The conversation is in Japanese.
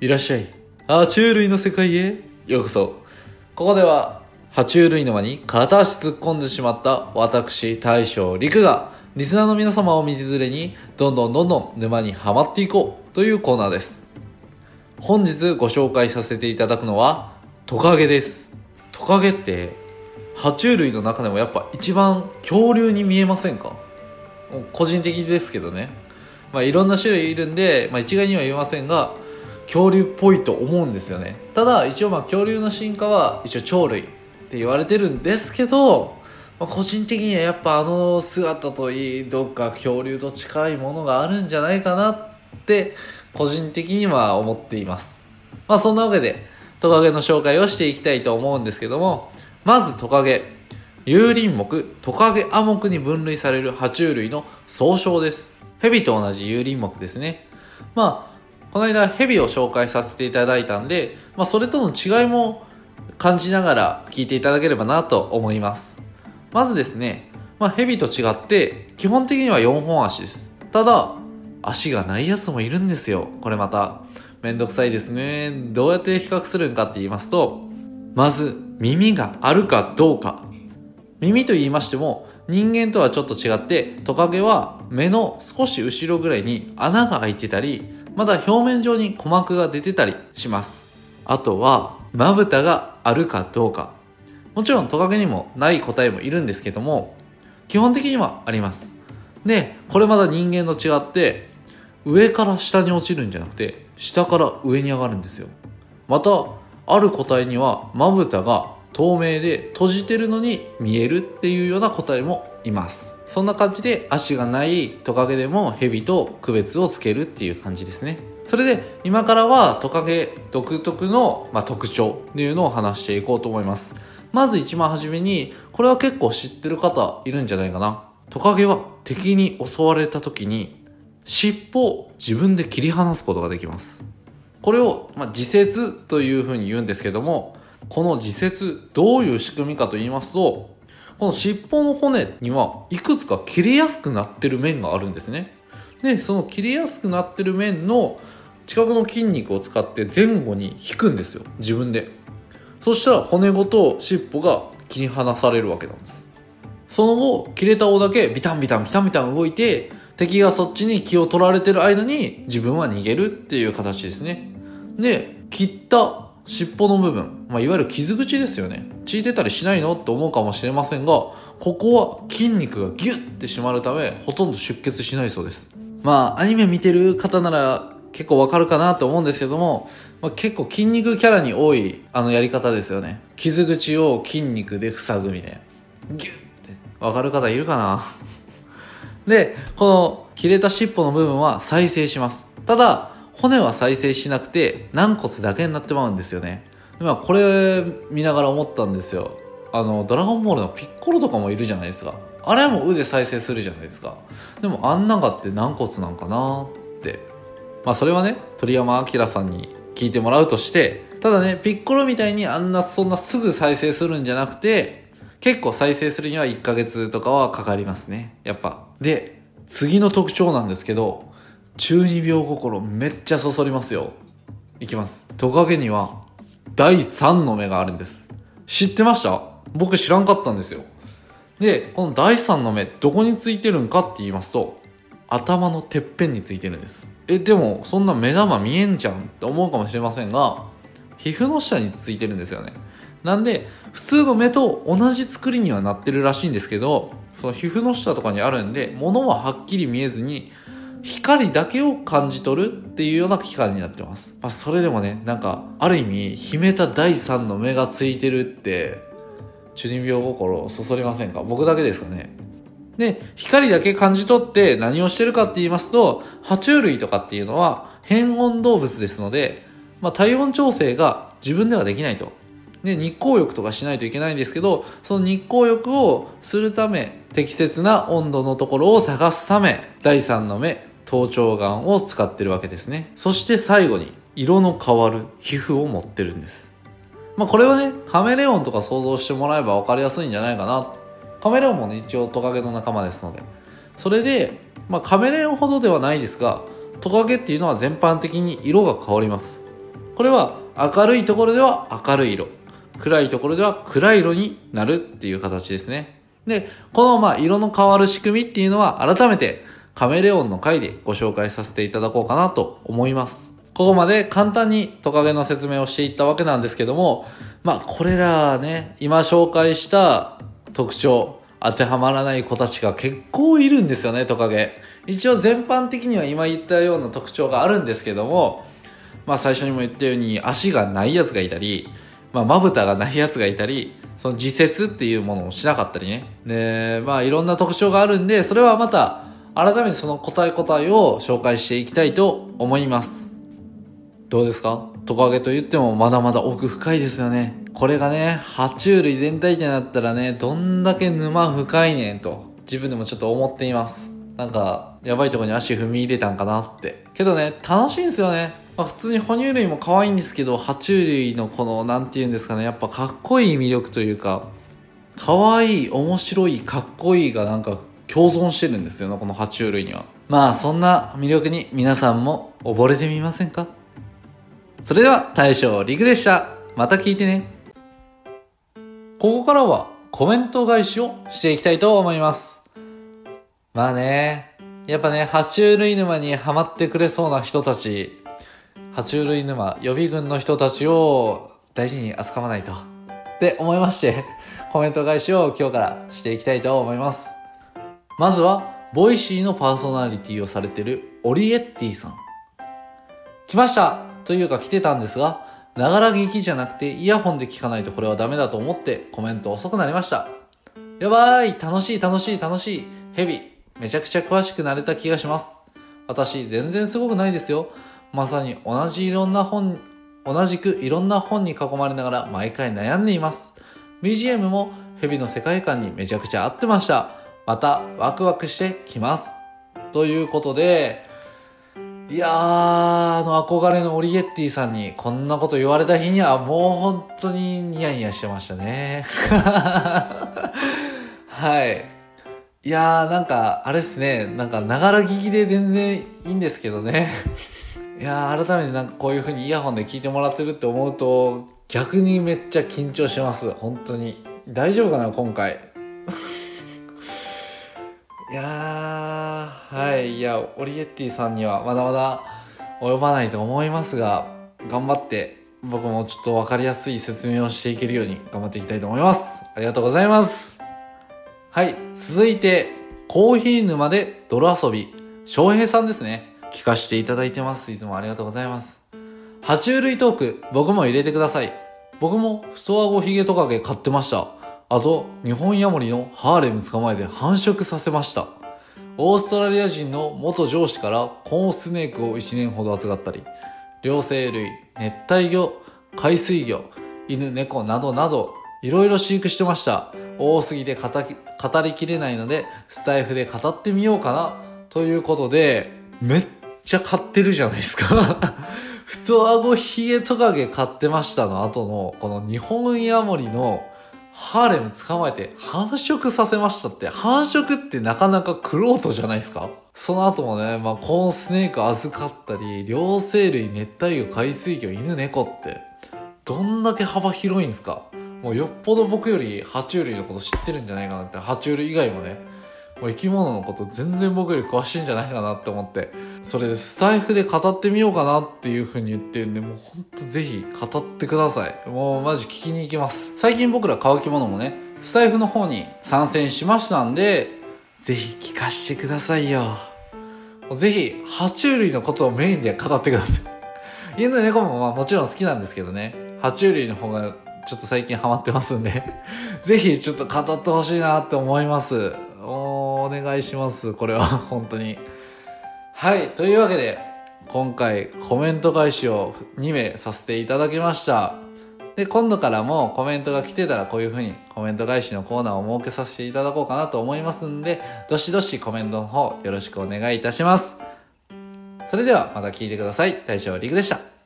いらっしゃい。爬虫類の世界へようこそ。ここでは、爬虫類沼に片足突っ込んでしまった私、大将陸が、リスナーの皆様を道連れに、どんどんどんどん沼にはまっていこうというコーナーです。本日ご紹介させていただくのは、トカゲです。トカゲって、爬虫類の中でもやっぱ一番恐竜に見えませんか？個人的ですけどね。まあいろんな種類いるんで、まあ一概には言えませんが、恐竜っぽいと思うんですよね。ただ一応まあ恐竜の進化は一応鳥類って言われてるんですけど、まあ、個人的にはやっぱあの姿といい、どっか恐竜と近いものがあるんじゃないかなって、個人的には思っています。まあそんなわけで、トカゲの紹介をしていきたいと思うんですけども、まずトカゲ。有林目、トカゲア目に分類される爬虫類の総称です。ヘビと同じ有林目ですね。まあ、この間ヘビを紹介させていただいたんで、まあそれとの違いも感じながら聞いていただければなと思います。まずですね、まあヘビと違って基本的には4本足です。ただ、足がないやつもいるんですよ。これまた。めんどくさいですね。どうやって比較するんかって言いますと、まず耳があるかどうか。耳と言いましても、人間とはちょっと違って、トカゲは目の少し後ろぐらいに穴が開いてたり、まだ表面上に鼓膜が出てたりします。あとは、まぶたがあるかどうか。もちろんトカゲにもない個体もいるんですけども、基本的にはあります。で、これまだ人間と違って、上から下に落ちるんじゃなくて、下から上に上がるんですよ。また、ある個体にはまぶたが透明で閉じてるのに見えるっていうような個体もいます。そんな感じで足がないトカゲでもヘビと区別をつけるっていう感じですね。それで今からはトカゲ独特の、ま、特徴っていうのを話していこうと思います。まず一番初めに、これは結構知ってる方いるんじゃないかな。トカゲは敵に襲われた時に尻尾を自分で切り離すことができます。これを、ま、自節というふうに言うんですけども、この自節、どういう仕組みかと言いますと、この尻尾の骨にはいくつか切れやすくなってる面があるんですね。で、その切れやすくなってる面の近くの筋肉を使って前後に引くんですよ。自分で。そしたら骨ごと尻尾が切り離されるわけなんです。その後、切れた尾だけビタンビタンビタンビタン動いて、敵がそっちに気を取られてる間に自分は逃げるっていう形ですね。で、切った尻尾の部分、まあ、いわゆる傷口ですよね。血出たりしないの？って思うかもしれませんが、ここは筋肉がギュッて締まるため、ほとんど出血しないそうです。まあ、アニメ見てる方なら結構わかるかなと思うんですけども、まあ、結構筋肉キャラに多いあのやり方ですよね。傷口を筋肉で塞ぐみたいな。ギュッて。わかる方いるかな？で、この切れた尻尾の部分は再生します。ただ、骨は再生しなくて軟骨だけになってまうんですよね。まあこれ見ながら思ったんですよ。あの、ドラゴンボールのピッコロとかもいるじゃないですか。あれはもう腕再生するじゃないですか。でもあんなんがって軟骨なんかなって。まあそれはね、鳥山明さんに聞いてもらうとして、ただね、ピッコロみたいにあんなそんなすぐ再生するんじゃなくて、結構再生するには1ヶ月とかはかかりますね。やっぱ。で、次の特徴なんですけど、中二病心めっちゃそそりますよ。いきます。トカゲには第3の目があるんです。知ってました？僕知らんかったんですよ。で、この第3の目どこについてるんかって言いますと、頭のてっぺんについてるんです。え、でもそんな目玉見えんじゃんって思うかもしれませんが、皮膚の下についてるんですよね。なんで、普通の目と同じ作りにはなってるらしいんですけど、その皮膚の下とかにあるんで、物ははっきり見えずに、光だけを感じ取るっていうような機械になってます。まあ、それでもね、なんか、ある意味、秘めた第三の目がついてるって、中二病心をそそりませんか？僕だけですかね。で、光だけ感じ取って何をしてるかって言いますと、爬虫類とかっていうのは変温動物ですので、まあ、体温調整が自分ではできないと。で、日光浴とかしないといけないんですけど、その日光浴をするため、適切な温度のところを探すため、第三の目、頭頂眼を使ってるわけですね。そして最後に、色の変わる皮膚を持ってるんです。まあこれはね、カメレオンとか想像してもらえば分かりやすいんじゃないかな。カメレオンもね、一応トカゲの仲間ですので。それで、まあカメレオンほどではないですが、トカゲっていうのは全般的に色が変わります。これは明るいところでは明るい色。暗いところでは暗い色になるっていう形ですね。で、このまあ色の変わる仕組みっていうのは改めてカメレオンの回でご紹介させていただこうかなと思います。ここまで簡単にトカゲの説明をしていったわけなんですけども、まあこれらね、今紹介した特徴、当てはまらない子たちが結構いるんですよね、トカゲ。一応全般的には今言ったような特徴があるんですけども、まあ最初にも言ったように足がないやつがいたり、まあまぶたがないやつがいたり、その自説っていうものをしなかったりね。で、まあいろんな特徴があるんで、それはまた改めてその答え答えを紹介していきたいと思います。どうですか？トカゲと言ってもまだまだ奥深いですよね。これがね、爬虫類全体ってなったらね、どんだけ沼深いねんと、自分でもちょっと思っています。なんか、やばいとこに足踏み入れたんかなって。けどね、楽しいんですよね。まあ、普通に哺乳類も可愛いんですけど、爬虫類のこの、なんて言うんですかね、やっぱかっこいい魅力というか、可愛い、面白い、かっこいいがなんか共存してるんですよね、この爬虫類には。まあ、そんな魅力に皆さんも溺れてみませんか？それでは、大将陸でした。また聞いてね。ここからはコメント返しをしていきたいと思います。まあね、やっぱね、爬虫類沼にハマってくれそうな人たち、爬虫類沼予備軍の人たちを大事に扱わないと。って思いまして、コメント返しを今日からしていきたいと思います。まずは、 Voicy のパーソナリティをされているアリエッティさん。来ましたというか来てたんですが、ながら聞きじゃなくてイヤホンで聞かないとこれはダメだと思ってコメント遅くなりました。やばい楽しい楽しい楽しいヘビめちゃくちゃ詳しくなれた気がします。私全然すごくないですよ。まさに同じいろんな本、同じくいろんな本に囲まれながら毎回悩んでいます。BGM もヘビの世界観にめちゃくちゃ合ってました。またワクワクしてきます。ということで、いやー、あの憧れのオリエッティさんにこんなこと言われた日にはもう本当にニヤニヤしてましたね。はい。いやー、なんか、あれっすね、なんか、ながら聞きで全然いいんですけどね。いやー、改めてなんかこういう風にイヤホンで聞いてもらってるって思うと、逆にめっちゃ緊張します。本当に。大丈夫かな、今回？い、や、オリエッティさんにはまだまだ及ばないと思いますが、頑張って僕もちょっとわかりやすい説明をしていけるように頑張っていきたいと思います。ありがとうございます。はい、続いて、コーヒー沼で泥遊び、翔平さんですね。聞かせていただいてます。いつもありがとうございます。爬虫類トーク、僕も入れてください。僕も太アゴヒゲトカゲ買ってました。あと、日本ヤモリのハーレム捕まえて繁殖させました。オーストラリア人の元上司からコーンスネークを1年ほど預かったり、両生類、熱帯魚、海水魚、犬、猫などなど、いろいろ飼育してました。多すぎて語りきれないので、スタイフで語ってみようかな、ということで、めっちゃ買ってるじゃないですか 太顎ヒゲトカゲ買ってましたの後の、この日本ヤモリのハーレム捕まえて繁殖させましたって、繁殖ってなかなかクロートじゃないですか？その後もね、まあ、コーンスネーク預かったり、両生類、熱帯魚、海水魚、犬、猫って、どんだけ幅広いんですか？もうよっぽど僕より爬虫類のこと知ってるんじゃないかなって、爬虫類以外もね、生き物のこと全然僕より詳しいんじゃないかなって思って、それでスタイフで語ってみようかなっていう風に言ってるんで、もうほんとぜひ語ってください。もうマジ聞きに行きます。最近僕ら乾き物もね、スタイフの方に参戦しましたんで、ぜひ聞かしてくださいよ。ぜひ、爬虫類のことをメインで語ってください。犬猫もまあもちろん好きなんですけどね、爬虫類の方がちょっと最近ハマってますんでぜひちょっと語ってほしいなって思います。お願いします。これは 本当に。はい。というわけで、今回コメント返しを2名させていただきました。で、今度からもコメントが来てたらこういう風にコメント返しのコーナーを設けさせていただこうかなと思いますんで、どしどしコメントの方よろしくお願いいたします。それではまた聞いてください。大将リクでした。